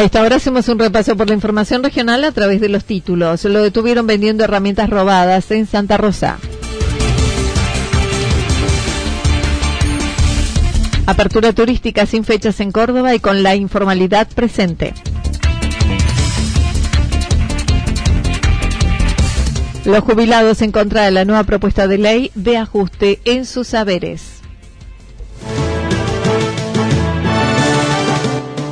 A esta hacemos un repaso por la información regional a través de los títulos. Lo detuvieron vendiendo herramientas robadas en Santa Rosa. Apertura turística sin fechas en Córdoba y con la informalidad presente. Los jubilados en contra de la nueva propuesta de ley de ajuste en sus saberes.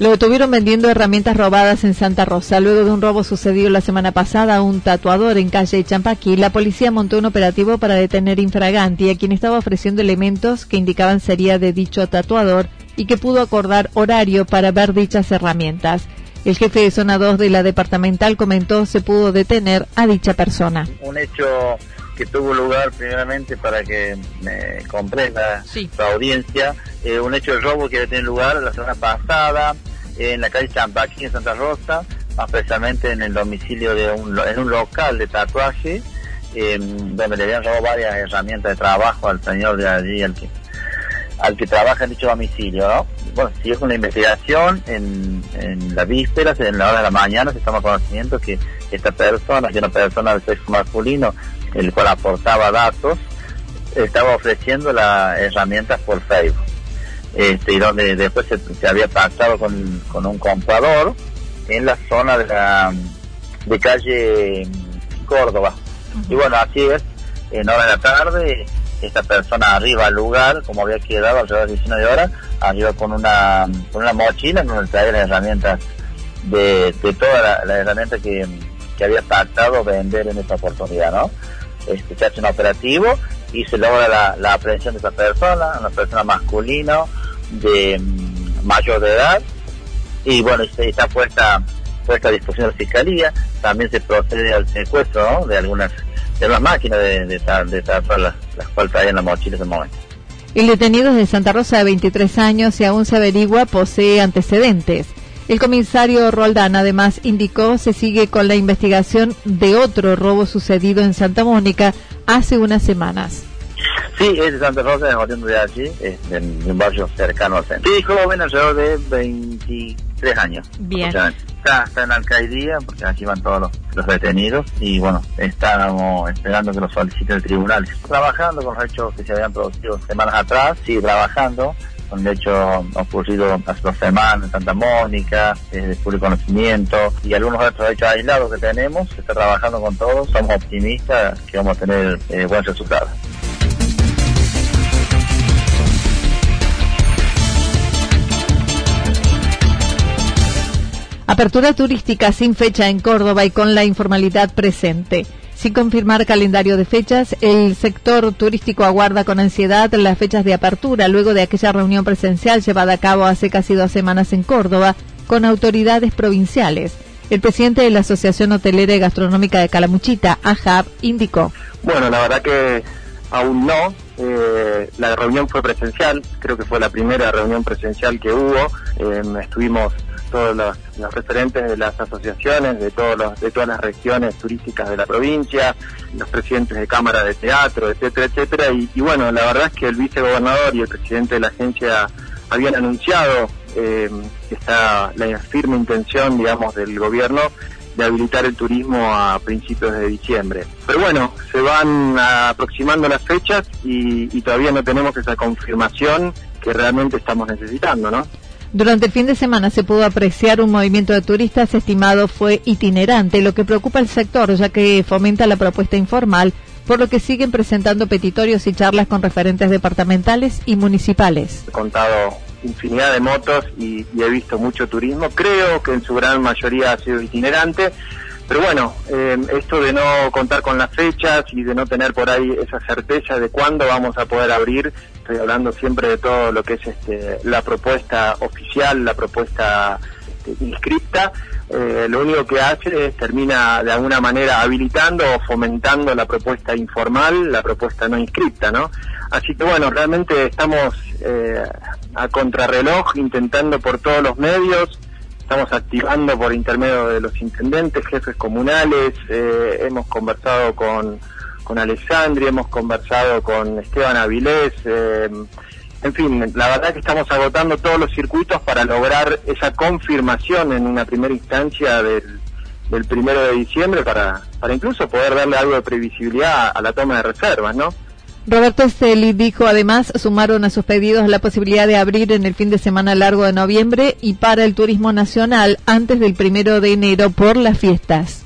Lo detuvieron vendiendo herramientas robadas en Santa Rosa. Luego de un robo sucedido la semana pasada a un tatuador en calle Champaquí, la policía montó un operativo para detener infraganti a quien estaba ofreciendo elementos que indicaban sería de dicho tatuador y que pudo acordar horario para ver dichas herramientas. El jefe de zona 2 de la departamental comentó se pudo detener a dicha persona. Un hecho que tuvo lugar primeramente para que me comprenda la audiencia, eh, un hecho de robo que tiene lugar la semana pasada en la calle Champaquí, en Santa Rosa, más precisamente en el domicilio de un, en un local de tatuaje, em, donde le habían robado varias herramientas de trabajo al señor de allí, al que, al que trabaja en dicho domicilio, ¿no? Bueno, siguió con la investigación, en, en la víspera, en la hora de la mañana, se toma conocimiento que esta persona, que una persona del sexo masculino, el cual aportaba datos, estaba ofreciendo las herramientas por Facebook este, y donde después se, había pactado con, un comprador en la zona de la de calle Córdoba. Y bueno, así es, en hora de la tarde, esta persona arriba al lugar, como había quedado alrededor de 19 horas, arriba con una, con una mochila donde traía las herramientas de, de todas las herramientas que, que había pactado vender en esta oportunidad, ¿no? Este, se hace un operativo y se logra la, la aprehensión de esa persona, una persona masculina de mm, mayor de edad y bueno, está puesta puesta a disposición de la fiscalía, también se procede al secuestro de algunas de las máquinas de, de, de, las, las cuales traían la mochila en ese momento. El detenido es de Santa Rosa de 23 años y aún se averigua posee antecedentes. El comisario Roldán además indicó se sigue con la investigación de otro robo sucedido en Santa Mónica hace unas semanas. Sí, es de Santa Rosa, oriundo de allí, es de, un barrio cercano al centro. Sí, joven, alrededor de 23 años. Bien. Está, está, en la alcaldía, porque aquí van todos los, detenidos, y bueno, estamos esperando que lo solicite el tribunal. Trabajando con los hechos que se habían producido semanas atrás, sigue trabajando, con hechos ocurridos hace dos semanas en Santa Mónica, de público conocimiento y algunos otros hechos aislados que tenemos. Se está trabajando con todos, somos optimistas que vamos a tener eh, buenos resultados. Apertura turística sin fecha en Córdoba y con la informalidad presente. Sin confirmar calendario de fechas, el sector turístico aguarda con ansiedad las fechas de apertura luego de aquella reunión presencial llevada a cabo hace casi dos semanas en Córdoba con autoridades provinciales. El presidente de la Asociación Hotelera y Gastronómica de Calamuchita, AJAB, indicó. Bueno, la verdad que aún no. Eh, la reunión fue presencial, creo que fue la primera reunión presencial que hubo. Eh, estuvimos todos los, referentes de las asociaciones, de, todos los, de todas las regiones turísticas de la provincia, los presidentes de cámara de teatro, etcétera, etcétera. Y, bueno, la verdad es que el vicegobernador y el presidente de la agencia habían anunciado eh, está la firme intención, digamos, del gobierno de habilitar el turismo a principios de diciembre. Pero bueno, se van aproximando las fechas y todavía no tenemos esa confirmación que realmente estamos necesitando, ¿no? Durante el fin de semana se pudo apreciar un movimiento de turistas estimado fue itinerante, lo que preocupa al sector ya que fomenta la propuesta informal, por lo que siguen presentando petitorios y charlas con referentes departamentales y municipales. He contado infinidad de motos y, he visto mucho turismo, creo que en su gran mayoría ha sido itinerante. Pero bueno, eh, esto de no contar con las fechas y de no tener por ahí esa certeza de cuándo vamos a poder abrir, estoy hablando siempre de todo lo que es este, la propuesta oficial, la propuesta este, inscripta, eh, lo único que hace es termina de alguna manera habilitando o fomentando la propuesta informal, la propuesta no inscripta, ¿no? Así que bueno, realmente estamos eh, a contrarreloj intentando por todos los medios, estamos activando por intermedio de los intendentes, jefes comunales, eh, hemos conversado con, con hemos conversado con Esteban Avilés, eh, en fin, la verdad que estamos agotando todos los circuitos para lograr esa confirmación en una primera instancia del, del primero de diciembre para, para incluso poder darle algo de previsibilidad a la toma de reservas, ¿no? Roberto Esteli dijo además sumaron a sus pedidos la posibilidad de abrir en el fin de semana largo de noviembre y para el turismo nacional antes del primero de enero por las fiestas.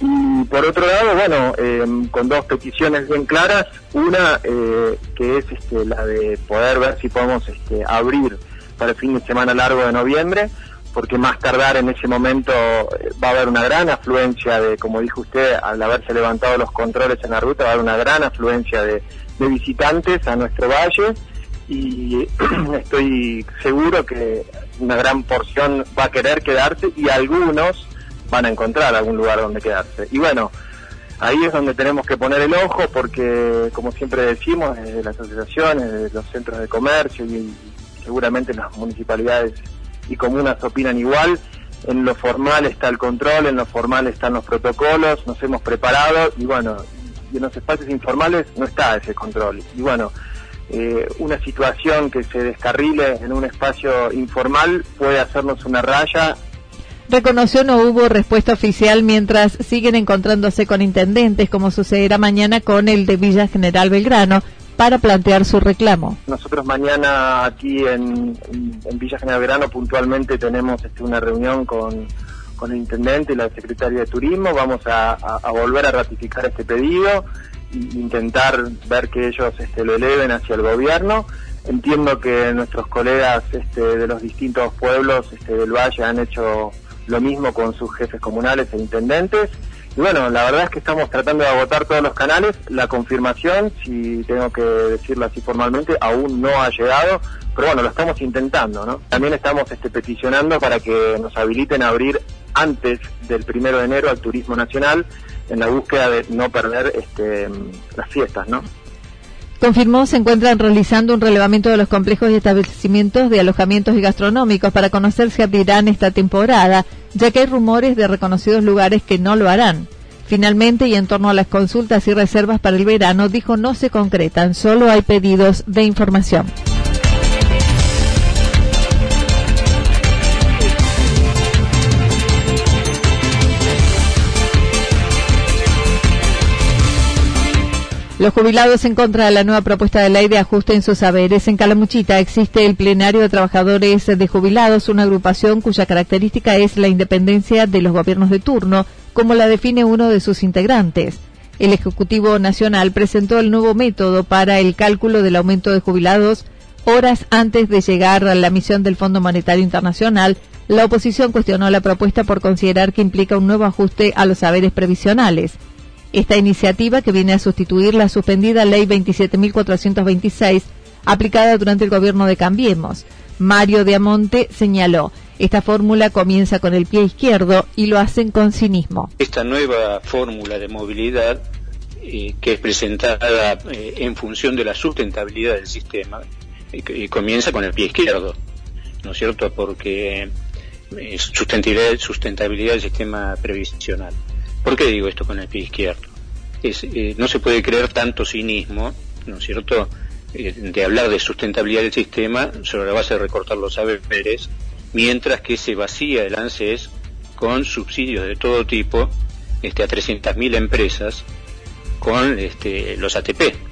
Y por otro lado, bueno, em, con dos peticiones bien claras. Una eh, que es este, la de poder ver si podemos este, abrir para el fin de semana largo de noviembre porque más tardar en ese momento eh, va a haber una gran afluencia de, como dijo usted, al haberse levantado los controles en la ruta, va a haber una gran afluencia de, visitantes a nuestro valle y estoy seguro que una gran porción va a querer quedarse y algunos van a encontrar algún lugar donde quedarse. Y bueno, ahí es donde tenemos que poner el ojo porque, como siempre decimos, desde las asociaciones, desde los centros de comercio y seguramente las municipalidades y comunas opinan igual. En lo formal está el control, en lo formal están los protocolos, nos hemos preparado y bueno, y en los espacios informales no está ese control. Y bueno, eh, una situación que se descarrile en un espacio informal puede hacernos una raya. Reconoció no hubo respuesta oficial mientras siguen encontrándose con intendentes, como sucederá mañana con el de Villa General Belgrano, para plantear su reclamo. Nosotros mañana aquí en, Villa General Verano puntualmente tenemos este, una reunión con, el intendente y la secretaria de Turismo. Vamos a, volver a ratificar este pedido e intentar ver que ellos este, lo eleven hacia el gobierno. Entiendo que nuestros colegas este, de los distintos pueblos este, del Valle han hecho lo mismo con sus jefes comunales e intendentes y bueno, la verdad es que estamos tratando de agotar todos los canales. La confirmación, si tengo que decirlo así formalmente, aún no ha llegado, pero bueno, lo estamos intentando, ¿no? También estamos este, peticionando para que nos habiliten a abrir antes del primero de enero al turismo nacional en la búsqueda de no perder este, las fiestas, ¿no? Confirmó se encuentran realizando un relevamiento de los complejos y establecimientos de alojamientos y gastronómicos para conocer si abrirán esta temporada, ya que hay rumores de reconocidos lugares que no lo harán. Finalmente, y en torno a las consultas y reservas para el verano, dijo no se concretan, solo hay pedidos de información. Los jubilados en contra de la nueva propuesta de ley de ajuste en sus saberes. En Calamuchita existe el Plenario de Trabajadores de Jubilados, una agrupación cuya característica es la independencia de los gobiernos de turno, como la define uno de sus integrantes. El Ejecutivo Nacional presentó el nuevo método para el cálculo del aumento de jubilados horas antes de llegar a la misión del Fondo Monetario Internacional La oposición cuestionó la propuesta por considerar que implica un nuevo ajuste a los saberes previsionales. Esta iniciativa, que viene a sustituir la suspendida Ley 27.426, aplicada durante el gobierno de Cambiemos. Mario Diamonte señaló, esta fórmula comienza con el pie izquierdo y lo hacen con cinismo. Esta nueva fórmula de movilidad, eh, que es presentada eh, en función de la sustentabilidad del sistema, y comienza con el pie izquierdo, ¿no es cierto? Porque sustentabilidad, sustentabilidad del sistema previsional. ¿Por qué digo esto con el pie izquierdo? Eh, no se puede creer tanto cinismo, ¿no es cierto?, eh, de hablar de sustentabilidad del sistema sobre la base de recortar los saberes, mientras que se vacía el ANSES con subsidios de todo tipo este, a 300.000 empresas con este, los ATP,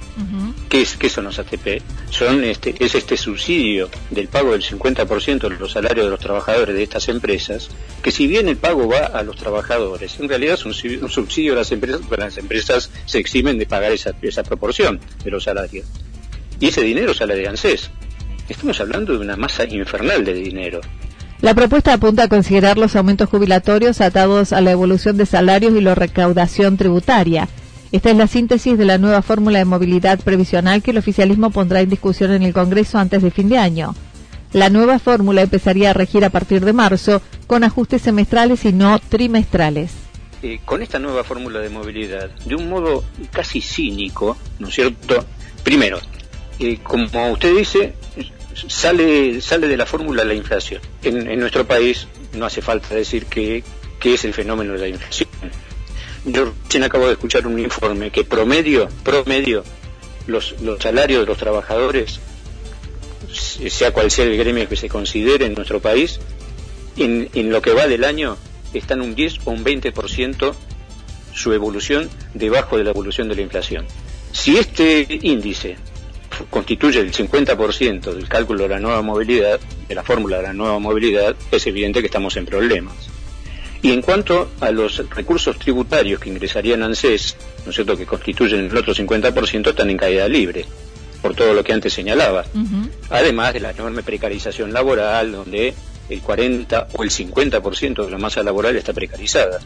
¿Qué, es, ¿Qué son los ATP? Son este, es este subsidio del pago del 50% de los salarios de los trabajadores de estas empresas, que si bien el pago va a los trabajadores, en realidad es un, subsidio a las empresas, porque las empresas se eximen de pagar esa, esa proporción de los salarios. Y ese dinero sale de ANSES. Estamos hablando de una masa infernal de dinero. La propuesta apunta a considerar los aumentos jubilatorios atados a la evolución de salarios y la recaudación tributaria. Esta es la síntesis de la nueva fórmula de movilidad previsional que el oficialismo pondrá en discusión en el Congreso antes de fin de año. La nueva fórmula empezaría a regir a partir de marzo con ajustes semestrales y no trimestrales. Eh, con esta nueva fórmula de movilidad, de un modo casi cínico, ¿no es cierto? Primero, eh, como usted dice, sale, sale de la fórmula la inflación. En, nuestro país no hace falta decir qué es el fenómeno de la inflación yo recién acabo de escuchar un informe que promedio, promedio, los, los salarios de los trabajadores, sea cual sea el gremio que se considere en nuestro país, en, en lo que va del año están un 10 o un 20% su evolución debajo de la evolución de la inflación. Si este índice constituye el 50% del cálculo de la nueva movilidad, de la fórmula de la nueva movilidad, es evidente que estamos en problemas. Y en cuanto a los recursos tributarios que ingresarían ANSES, ¿no es cierto?, que constituyen el otro 50%, están en caída libre, por todo lo que antes señalaba. Además de la enorme precarización laboral, donde el 40 o el 50% de la masa laboral está precarizada.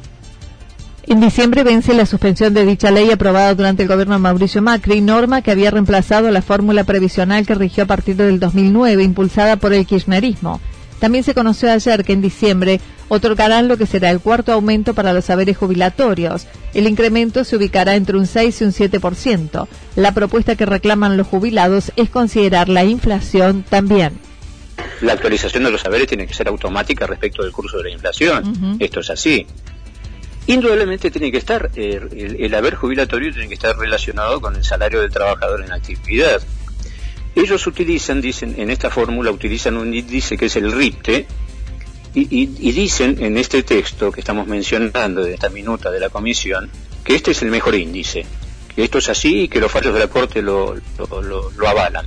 En diciembre vence la suspensión de dicha ley aprobada durante el gobierno de Mauricio Macri, norma que había reemplazado la fórmula previsional que rigió a partir del 2009, impulsada por el kirchnerismo. También se conoció ayer que en diciembre otorgarán lo que será el cuarto aumento para los saberes jubilatorios. El incremento se ubicará entre un 6 y un 7%. La propuesta que reclaman los jubilados es considerar la inflación también. La actualización de los saberes tiene que ser automática respecto del curso de la inflación. Esto es así. Indudablemente tiene que estar, eh, el haber jubilatorio tiene que estar relacionado con el salario del trabajador en actividad. Ellos utilizan, dicen, en esta fórmula utilizan un índice que es el RIPTE, y, dicen en este texto que estamos mencionando de esta minuta de la comisión, que este es el mejor índice, que esto es así y que los fallos de la Corte lo, lo, avalan.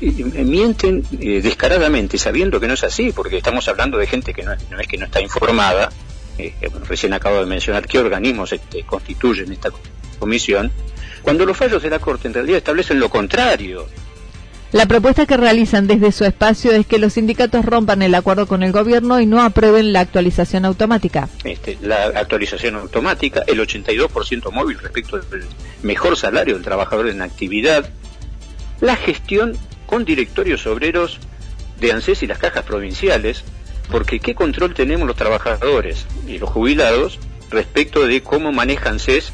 Y, mienten eh, descaradamente, sabiendo que no es así, porque estamos hablando de gente que no no es que no está informada, eh, recién acabo de mencionar qué organismos este, constituyen esta comisión, cuando los fallos de la Corte en realidad establecen lo contrario, la propuesta que realizan desde su espacio es que los sindicatos rompan el acuerdo con el gobierno y no aprueben la actualización automática. Este, la actualización automática, el 82% móvil respecto del mejor salario del trabajador en actividad, la gestión con directorios obreros de ANSES y las cajas provinciales, porque ¿qué control tenemos los trabajadores y los jubilados respecto de cómo manejan ANSES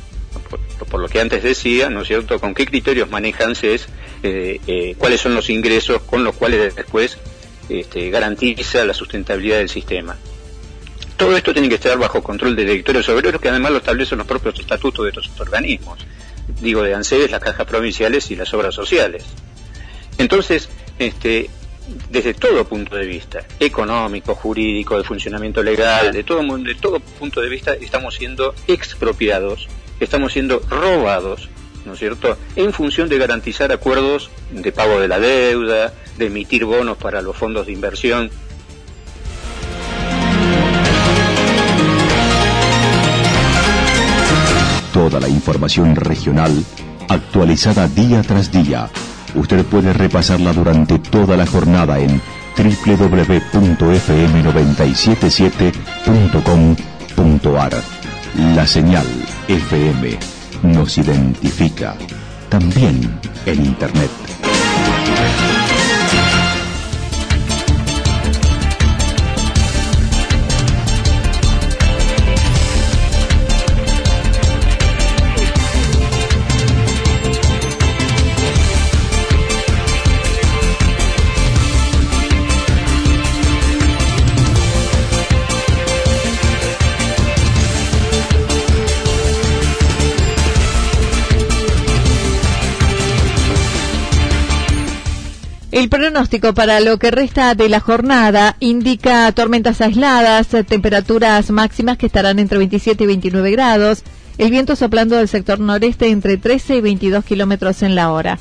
por, lo que antes decía, ¿no es cierto?, con qué criterios manejan CES, eh, eh, cuáles son los ingresos con los cuales después este, garantiza la sustentabilidad del sistema. Todo esto tiene que estar bajo control de directorios obreros que además lo establecen los propios estatutos de estos organismos. Digo, de ANSES, las cajas provinciales y las obras sociales. Entonces, este, desde todo punto de vista, económico, jurídico, de funcionamiento legal, de todo, de todo punto de vista, estamos siendo expropiados estamos siendo robados, ¿no es cierto?, en función de garantizar acuerdos de pago de la deuda, de emitir bonos para los fondos de inversión. Toda la información regional actualizada día tras día. Usted puede repasarla durante toda la jornada en www.fm977.com.ar La señal FM nos identifica también en Internet. Pronóstico para lo que resta de la jornada indica tormentas aisladas, temperaturas máximas que estarán entre 27 y 29 grados, el viento soplando del sector noreste entre 13 y 22 kilómetros en la hora.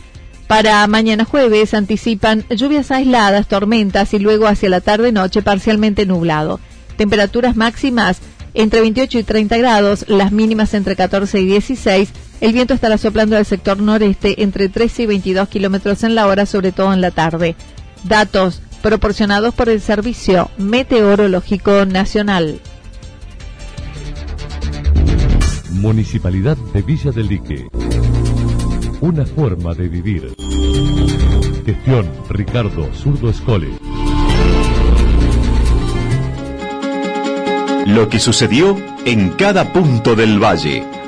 Para mañana jueves anticipan lluvias aisladas, tormentas y luego hacia la tarde-noche parcialmente nublado. Temperaturas máximas entre 28 y 30 grados, las mínimas entre 14 y 16 el viento estará soplando del sector noreste entre 13 y 22 kilómetros en la hora, sobre todo en la tarde. Datos proporcionados por el Servicio Meteorológico Nacional. Municipalidad de Villa del Lique. Una forma de vivir. Gestión Ricardo Zurdo Escole. Lo que sucedió en cada punto del valle.